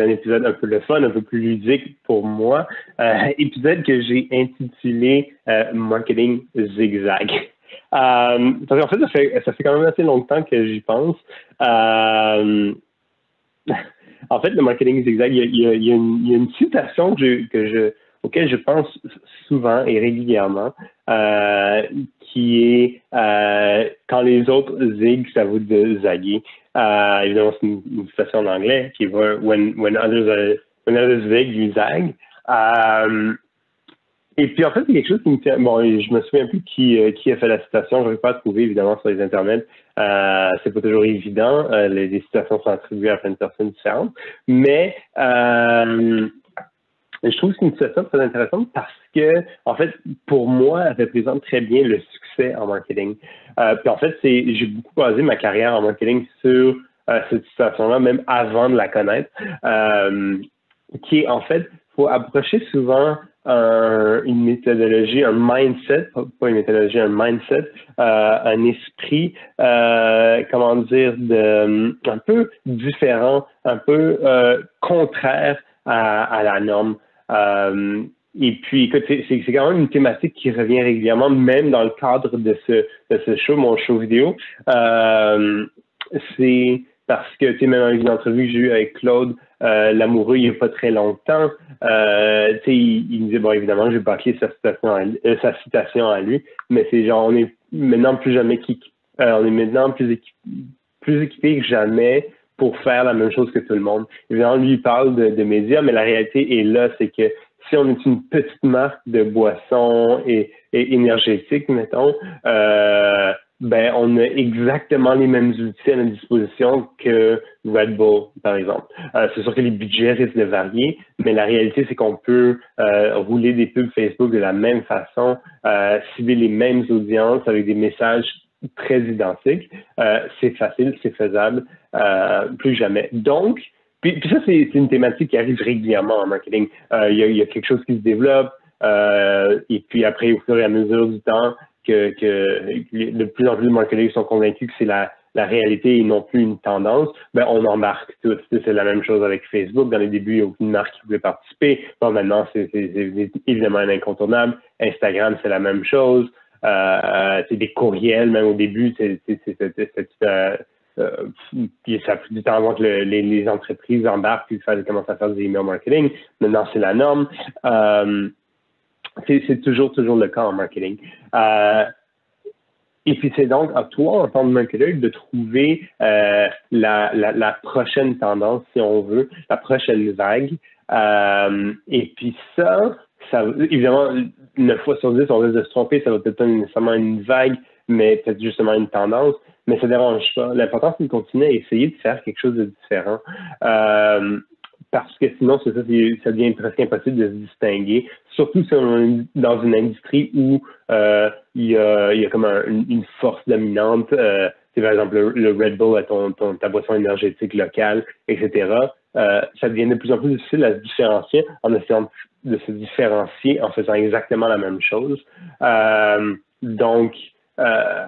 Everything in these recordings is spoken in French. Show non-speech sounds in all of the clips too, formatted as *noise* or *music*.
Un épisode un peu le fun, un peu plus ludique pour moi. Euh, épisode que j'ai intitulé euh, Marketing Zigzag. Euh, parce qu'en fait ça, fait, ça fait quand même assez longtemps que j'y pense. *laughs* En fait, le marketing zigzag, il y a, une, citation que je, auquel je pense souvent et régulièrement, euh, qui est euh, quand les autres zig, ça vaut de zaguer. Euh, évidemment, c'est une, citation en anglais qui va when, when others are, when others zig, you zag. Euh, et puis en fait, c'est quelque chose qui me tient. Bon, je me souviens plus qui, euh, qui a fait la citation. Je vais pas trouver évidemment sur les internets. Euh, c'est pas toujours évident. Euh, les, les, citations sont attribuées à plein de personnes différentes. Mais euh, je trouve que c'est une situation très intéressante parce que, en fait, pour moi, elle représente très bien le succès en marketing. Euh, puis en fait, c'est, j'ai beaucoup basé ma carrière en marketing sur euh, cette situation-là, même avant de la connaître, euh, qui est en fait, faut approcher souvent un, une méthodologie, un mindset, pas une méthodologie, un mindset, euh, un esprit, euh, comment dire, de, un peu différent, un peu euh, contraire à, à, la norme. Euh, et puis, écoute, c'est quand même une thématique qui revient régulièrement, même dans le cadre de ce, de ce show, mon show vidéo. Euh, c'est parce que, tu sais, même dans une entrevue que j'ai eue avec Claude euh, Lamoureux il n'y a pas très longtemps, euh, tu sais, il, me disait, bon, évidemment, je vais bâcler sa citation à, euh, sa citation à lui, mais c'est genre, on est maintenant plus jamais qui, on est maintenant plus, plus équipé que jamais pour faire la même chose que tout le monde. Évidemment, lui, il parle de, de médias, mais la réalité est là, c'est que si on est une petite marque de boissons et, et énergétique, mettons, euh, ben on a exactement les mêmes outils à notre disposition que Red Bull, par exemple. Euh, c'est sûr que les budgets risquent de varier, mais la réalité, c'est qu'on peut euh, rouler des pubs Facebook de la même façon, euh, cibler les mêmes audiences avec des messages très identiques. Euh, c'est facile, c'est faisable, euh, plus jamais. Donc, puis, puis ça, c'est une thématique qui arrive régulièrement en marketing. Euh, il y, a, y, a, quelque chose qui se développe, et puis après, au fur et à mesure du temps, que, que de plus en plus de marketeurs sont convaincus que c'est la, la réalité et non plus une tendance, ben on embarque tout. C'est la même chose avec Facebook. Dans les débuts, il n'y a aucune marque qui voulait participer. Bon, maintenant, c'est évidemment un incontournable. Instagram, c'est la même chose. Euh, c'est des courriels, même au début, euh, ça a du temps avant que le, les, entreprises embarquent puis commencent à faire des email marketing. Maintenant, c'est la norme. Euh, c'est toujours, toujours le cas en marketing. Et puis, c'est donc à toi, en tant que marketeur, de trouver la, la, la, prochaine tendance, si on veut, la prochaine vague. Et puis ça, ça, évidemment, 9 fois sur 10, on risque de se tromper, ça va peut-être pas nécessairement une vague, mais peut-être justement une tendance, mais ça dérange pas. L'important, c'est de continuer à essayer de faire quelque chose de différent. Euh, parce que sinon, ça, ça devient presque impossible de se distinguer, surtout si on est dans une industrie où euh, il, y a, comme une, force dominante. Euh, par exemple le, Red Bull à ton, ta boisson énergétique locale, etc. Ça devient de plus en plus difficile à se différencier en essayant de se différencier en faisant exactement la même chose. Euh, donc, euh,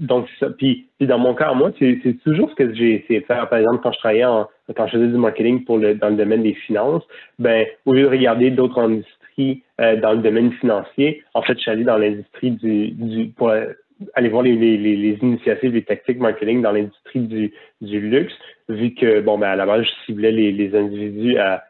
donc ça. Puis, dans mon cas, moi, c'est toujours ce que j'ai essayé de faire. Par exemple, quand je travaillais en, quand je faisais du marketing pour le, dans le domaine des finances, ben, au lieu de regarder d'autres industries euh, dans le domaine financier, en fait, je suis allé dans l'industrie du, du pour aller voir les, les, les, initiatives, les tactiques marketing dans l'industrie du, du luxe, vu que, bon, ben, à la base, je ciblais les, les individus à,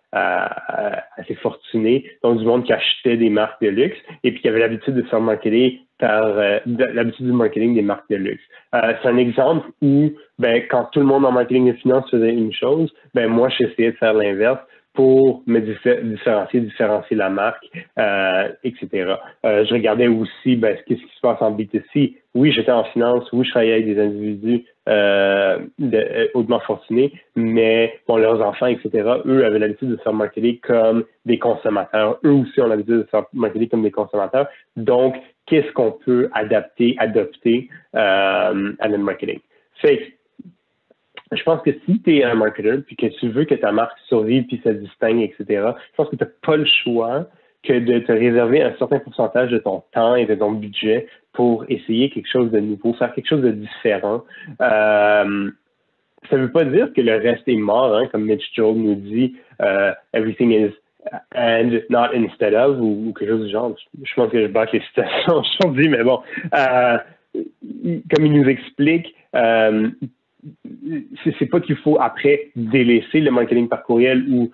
assez fortunés, donc du monde qui achetait des marques de luxe, et puis qui avait l'habitude de faire marketer par euh, l'habitude du marketing des marques de luxe. Euh, c'est un exemple où, ben, quand tout le monde en marketing et finance faisait une chose, ben, moi, j'essayais de faire l'inverse pour me différencier, différencier la marque, euh, etc. Je regardais aussi ben, qu'est-ce qui se passe en B2C. Oui, j'étais en finance, oui, je travaillais avec des individus euh, de, hautement fortunés, mais bon, leurs enfants, etc., eux avaient l'habitude de se faire marketer comme des consommateurs. Eux aussi ont l'habitude de se faire marketer comme des consommateurs. Donc, qu'est-ce qu'on peut adapter, adopter à notre marketing? Fait je pense que si tu es un marketeur puis que tu veux que ta marque survive puis se distingue, etc., je pense que tu n'as pas le choix que de te réserver un certain pourcentage de ton temps et de ton budget pour essayer quelque chose de nouveau, faire quelque chose de différent. Euh, ça ne veut pas dire que le reste est mort, hein, comme Mitch Joel nous dit, euh, everything is and not instead of, ou, quelque chose du genre. Je pense que je bats les citations *laughs* aujourd'hui, mais bon, euh, comme il nous explique, c'est pas qu'il faut après délaisser le marketing par courriel ou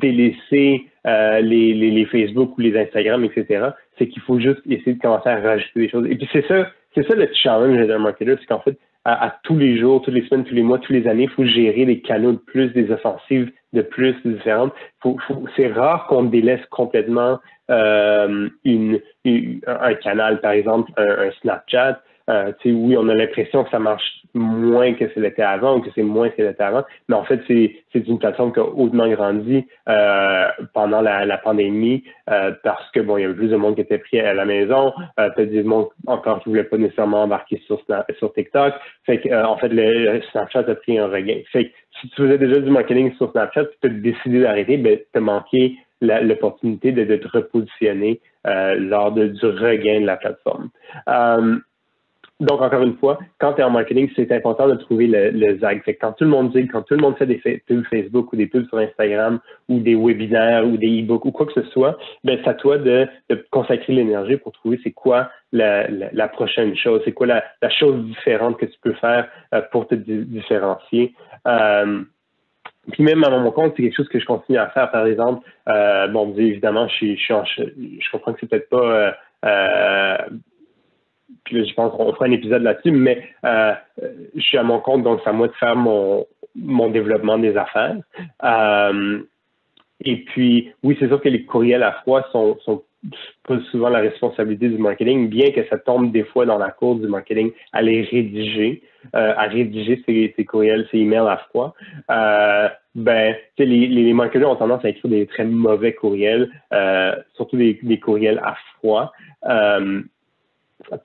délaisser euh, les, les, Facebook ou les Instagram, etc. C'est qu'il faut juste essayer de commencer à rajouter des choses. Et puis c'est ça, c'est ça le challenge d'un marketeur, c'est qu'en fait, à, tous les jours, toutes les semaines, tous les mois, toutes les années, il faut gérer des canaux de plus, des offensives de plus différentes. c'est rare qu'on délaisse complètement euh, une, un canal, par exemple, un Snapchat. Euh, oui, on a l'impression que ça marche moins que ce l'était avant ou que c'est moins que ce l'était avant, mais en fait, c'est, une plateforme qui a hautement grandi euh, pendant la, la pandémie euh, parce que bon, il y avait plus de monde qui était pris à la maison, euh, peut-être du monde encore qui voulait pas nécessairement embarquer sur, sur TikTok. Fait que, euh, en fait, le, Snapchat a pris un regain. Fait que si tu faisais déjà du marketing sur Snapchat, tu as décidé d'arrêter, ben, tu as manqué l'opportunité de, de, te repositionner euh, lors de, du regain de la plateforme. Donc, encore une fois, quand tu es en marketing, c'est important de trouver le, le ZAG. Fait quand tout le monde dit, quand tout le monde fait des pubs Facebook ou des pubs sur Instagram ou des webinaires ou des e-books ou quoi que ce soit, ben, c'est à toi de, de consacrer l'énergie pour trouver c'est quoi la, la, prochaine chose, c'est quoi la, la, chose différente que tu peux faire euh, pour te différencier. Euh, puis même à mon compte, c'est quelque chose que je continue à faire. Par exemple, euh, bon, évidemment, je, je, je, je comprends que c'est peut-être pas euh, euh je pense qu'on fera un épisode là-dessus, mais euh, je suis à mon compte, donc c'est à moi de faire mon, développement des affaires. Euh, et puis, oui, c'est sûr que les courriels à froid sont, pas souvent la responsabilité du marketing, bien que ça tombe des fois dans la cour du marketing à les rédiger, euh, à rédiger ces, courriels, ces emails à froid. Ben, les, les marketeurs ont tendance à écrire des très mauvais courriels, surtout des, courriels à froid,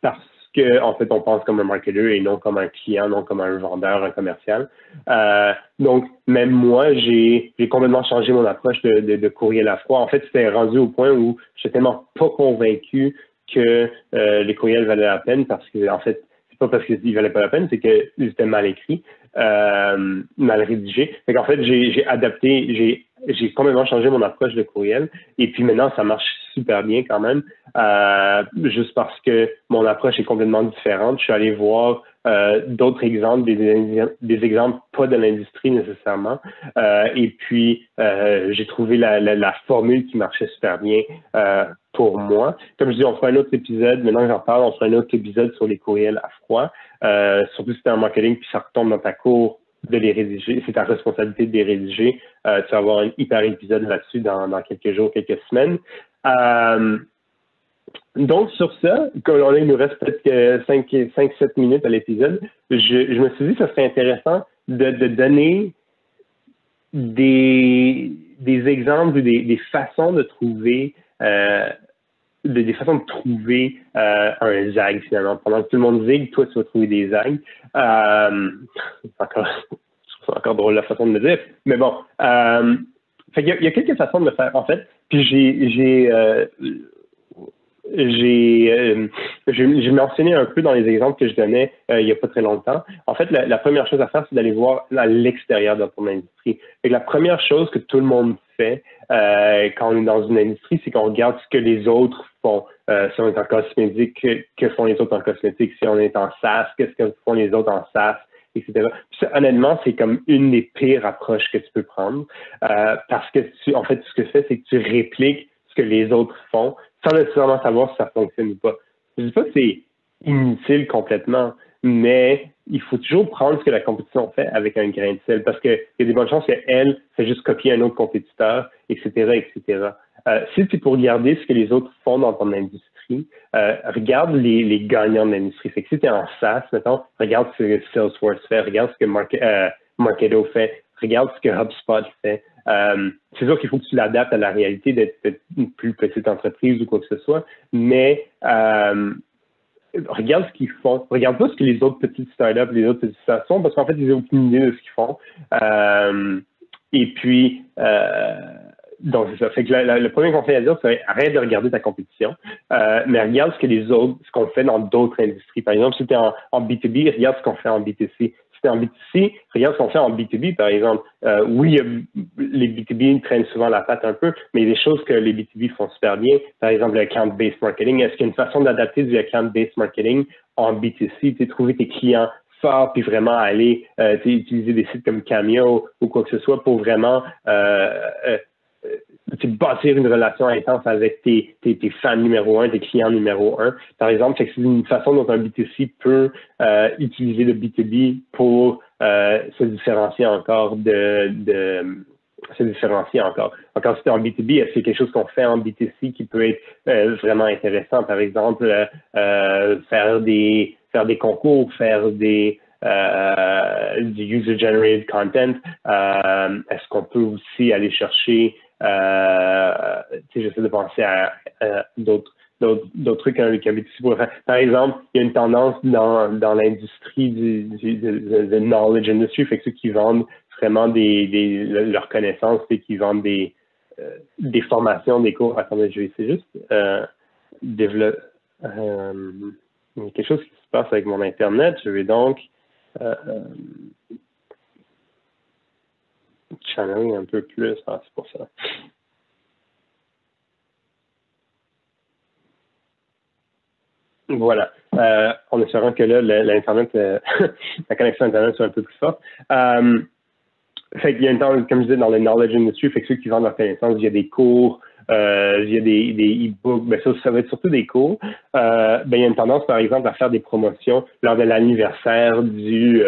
parce qu'en fait, on pense comme un marketeur et non comme un client, non comme un vendeur, un commercial. Euh, donc, même moi, j'ai complètement changé mon approche de, de, de courriel à froid. En fait, c'était rendu au point où je suis tellement pas convaincu que euh, les courriels valaient la peine parce que, en fait, c'est pas parce qu'ils valaient pas la peine, c'est qu'ils étaient mal écrits, euh, mal rédigés. Fait qu'en fait, j'ai adapté, j'ai j'ai complètement changé mon approche de courriel. Et puis maintenant, ça marche super bien quand même, euh, juste parce que mon approche est complètement différente. Je suis allé voir euh, d'autres exemples, des, des, exemples pas de l'industrie nécessairement. Euh, et puis, euh, j'ai trouvé la, la, la, formule qui marchait super bien euh, pour moi. Comme je dis, on fera un autre épisode. Maintenant que j'en parle, on fera un autre épisode sur les courriels à froid. Euh, surtout si c'est en marketing, puis ça retombe dans ta cour de les rédiger. C'est ta responsabilité de les rédiger. Euh, tu vas avoir un hyper épisode là-dessus dans, dans, quelques jours, quelques semaines. Euh, donc, sur ça, comme il nous reste peut-être 5-7 minutes à l'épisode, je, me suis dit que ce serait intéressant de, donner des, exemples ou des, façons de trouver euh, des façons de trouver euh, un zag finalement. Pendant que tout le monde zig, toi tu vas trouver des zags. Euh, encore, c'est encore drôle la façon de me dire, mais bon. Euh, il, y a, quelques façons de le faire en fait. Puis j'ai euh, j'ai euh, j'ai mentionné un peu dans les exemples que je donnais euh, il n'y a pas très longtemps. En fait, la, la première chose à faire, c'est d'aller voir à l'extérieur de ton industrie. Et la première chose que tout le monde fait euh, quand on est dans une industrie, c'est qu'on regarde ce que les autres font. Euh, si on est en cosmétique, que, que, font les autres en cosmétique? Si on est en SaaS, qu'est-ce que font les autres en SaaS? etc. Puis honnêtement, c'est comme une des pires approches que tu peux prendre euh, parce que tu, en fait, ce que tu fais, c'est que tu répliques ce que les autres font sans nécessairement savoir si ça fonctionne ou pas. Je dis pas que c'est inutile complètement, mais il faut toujours prendre ce que la compétition fait avec un grain de sel parce qu'il y a des bonnes chances qu'elle fait juste copier un autre compétiteur, etc., etc. Euh, si tu pour regarder ce que les autres font dans ton industrie, euh, regarde les, les gagnants de l'industrie. Fait que si tu es en SaaS, mettons, regarde ce que Salesforce fait, regarde ce que Market, euh, Marketo fait, regarde ce que HubSpot fait. Euh, c'est sûr qu'il faut que tu l'adaptes à la réalité d'être une plus petite entreprise ou quoi que ce soit, mais euh, regarde ce qu'ils font. Regarde pas ce que les autres petites startups, les autres petites stations, parce qu'en fait, ils n'ont aucune idée de ce qu'ils font. Euh, et puis, donc c'est ça. Que le premier conseil à dire, c'est arrête de regarder ta compétition, mais regarde ce que les autres, ce qu'on fait dans d'autres industries. Par exemple, si tu es en, en, B2B, regarde ce qu'on fait en B2C en B2C, regarde ce qu'on fait en B2B, par exemple. Euh, oui, les B2B traînent souvent la patte un peu, mais il y a des choses que les B2B font super bien. Par exemple, le account-based marketing. Est-ce qu'il y a une façon d'adapter du account-based marketing en B2C, tu trouver tes clients forts, puis vraiment aller euh, utiliser des sites comme Cameo ou quoi que ce soit pour vraiment euh, bâtir une relation intense avec tes, tes, fans numéro un, tes clients numéro un. Par exemple, c'est une façon dont un B2C peut euh, utiliser le B2B pour euh, se différencier encore de, de se différencier encore. Encore si en B2B, est-ce a quelque chose qu'on fait en B2C qui peut être euh, vraiment intéressant? Par exemple, faire des faire des concours, faire des du user-generated content. est-ce qu'on peut aussi aller chercher j'essaie de penser à, d'autres trucs qu'un B2C Par exemple, il y a une tendance dans, dans l'industrie du, knowledge industry, fait ceux qui vendent vraiment des, leurs connaissances et qui vendent des, euh, des formations, des cours. Attendez, je vais essayer juste euh, développer euh, quelque chose qui se passe avec mon Internet. Je vais donc channeling un peu plus, ah, c'est pour ça. Voilà. Euh, en espérant que là, euh, *laughs* la connexion Internet soit un peu plus forte. Euh, fait qu'il y a une temps, comme je disais, dans le knowledge industry, fait que ceux qui vendent leur connaissance via des cours, euh, via des, e-books, ben ça, ça va être surtout des cours. Ben, il y a une tendance, par exemple, à faire des promotions lors de l'anniversaire du,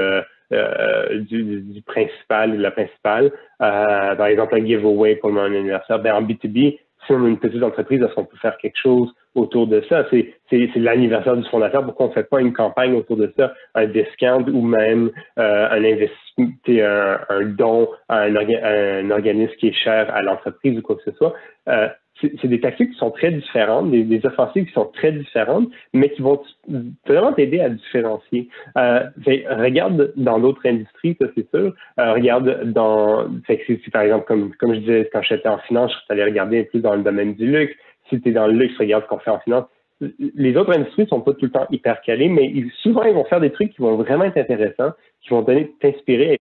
euh, euh, du, du, principal ou de la principale. Euh, par exemple, un giveaway pour mon anniversaire. Ben, en B2B, si on est une petite entreprise, est-ce qu'on peut faire quelque chose autour de ça? C'est, l'anniversaire du fondateur. Pourquoi on ne fait pas une campagne autour de ça? Un discount ou même euh, un investissement, un, un don à un, un, organisme qui est cher à l'entreprise ou quoi que ce soit. C'est des tactiques qui sont très différentes, des, offensives qui sont très différentes, mais qui vont vraiment t'aider à différencier. Euh, regarde dans d'autres industries, ça c'est sûr. Euh, regarde dans, fait que si, par exemple, comme, comme je disais, quand j'étais en finance, je suis allé regarder plus dans le domaine du luxe. Si tu es dans le luxe, regarde ce qu'on fait en finance. Les autres industries sont pas tout le temps hyper calées, mais ils, souvent ils vont faire des trucs qui vont vraiment être intéressants, qui vont t'inspirer